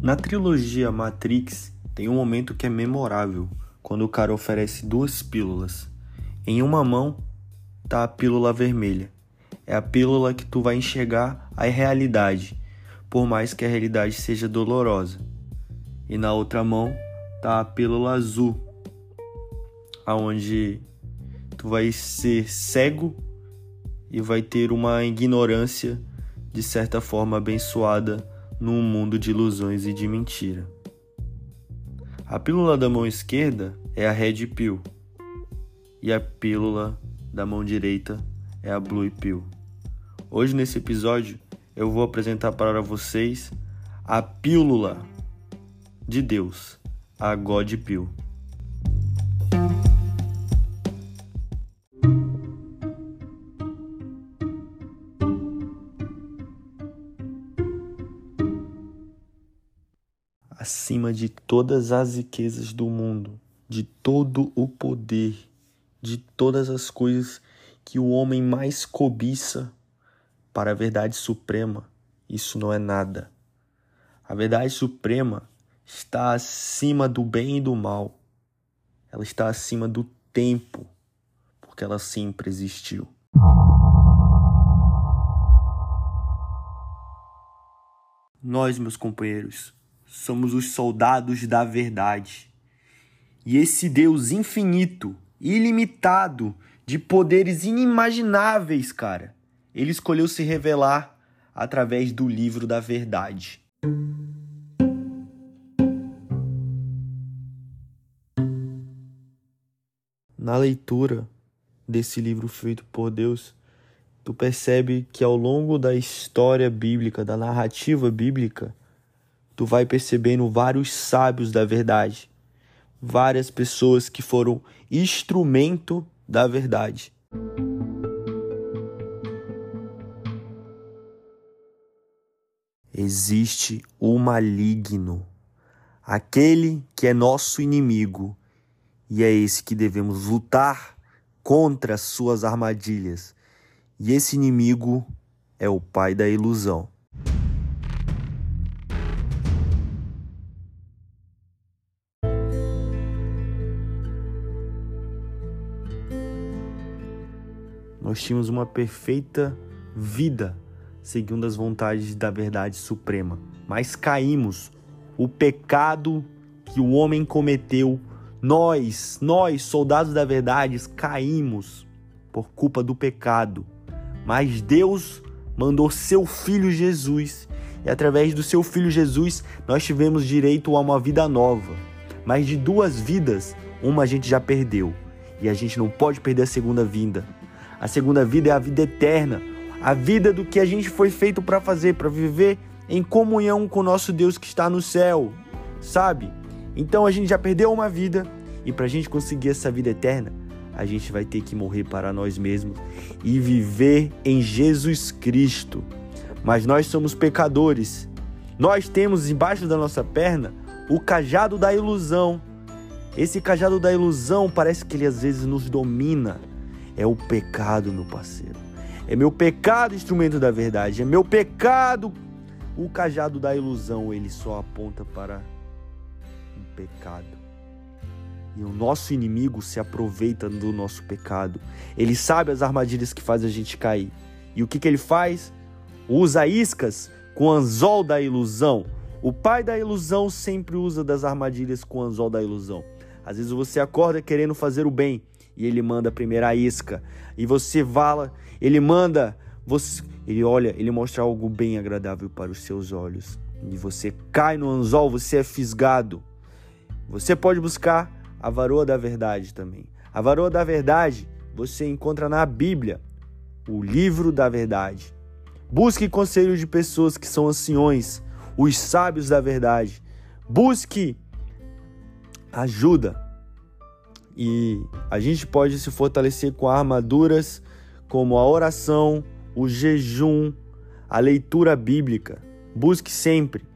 Na trilogia Matrix, tem um momento que é memorável, quando o cara oferece duas pílulas. Em uma mão tá a pílula vermelha. É a pílula que tu vai enxergar a realidade, por mais que a realidade seja dolorosa. E na outra mão tá a pílula azul, aonde tu vai ser cego e vai ter uma ignorância de certa forma abençoada num mundo de ilusões e de mentira. A pílula da mão esquerda é a Red Pill e a pílula da mão direita é a Blue Pill. Hoje nesse episódio eu vou apresentar para vocês a pílula de Deus, a God Pill. Acima de todas as riquezas do mundo, de todo o poder, de todas as coisas que o homem mais cobiça para a verdade suprema, isso não é nada. A verdade suprema está acima do bem e do mal. Ela está acima do tempo, porque ela sempre existiu. Nós, meus companheiros, somos os soldados da verdade. E esse Deus infinito, ilimitado, de poderes inimagináveis, cara, ele escolheu se revelar através do livro da verdade. Na leitura desse livro feito por Deus, tu percebe que ao longo da história bíblica, da narrativa bíblica, tu vai percebendo vários sábios da verdade, várias pessoas que foram instrumento da verdade. Existe o maligno, aquele que é nosso inimigo, e é esse que devemos lutar contra as suas armadilhas. E esse inimigo é o pai da ilusão. Nós tínhamos uma perfeita vida segundo as vontades da verdade suprema. Mas caímos. O pecado que o homem cometeu, nós, nós, soldados da verdade, caímos por culpa do pecado. Mas Deus mandou seu filho Jesus, e através do seu filho Jesus, nós tivemos direito a uma vida nova. Mas de duas vidas, uma a gente já perdeu, e a gente não pode perder a segunda vinda. A segunda vida é a vida eterna, a vida do que a gente foi feito para fazer, para viver em comunhão com o nosso Deus que está no céu, sabe? Então a gente já perdeu uma vida e para a gente conseguir essa vida eterna, a gente vai ter que morrer para nós mesmos e viver em Jesus Cristo. Mas nós somos pecadores. Nós temos embaixo da nossa perna o cajado da ilusão. Esse cajado da ilusão parece que ele às vezes nos domina é o pecado, meu parceiro. É meu pecado instrumento da verdade. É meu pecado. O cajado da ilusão, ele só aponta para o pecado. E o nosso inimigo se aproveita do nosso pecado. Ele sabe as armadilhas que faz a gente cair. E o que, que ele faz? Usa iscas com anzol da ilusão. O pai da ilusão sempre usa das armadilhas com anzol da ilusão. Às vezes você acorda querendo fazer o bem, e ele manda a primeira isca. E você vala, ele manda, você, ele olha, ele mostra algo bem agradável para os seus olhos. E você cai no anzol, você é fisgado. Você pode buscar a varoa da verdade também. A varoa da verdade você encontra na Bíblia, o livro da verdade. Busque conselho de pessoas que são anciões, os sábios da verdade. Busque ajuda e a gente pode se fortalecer com armaduras como a oração, o jejum, a leitura bíblica. Busque sempre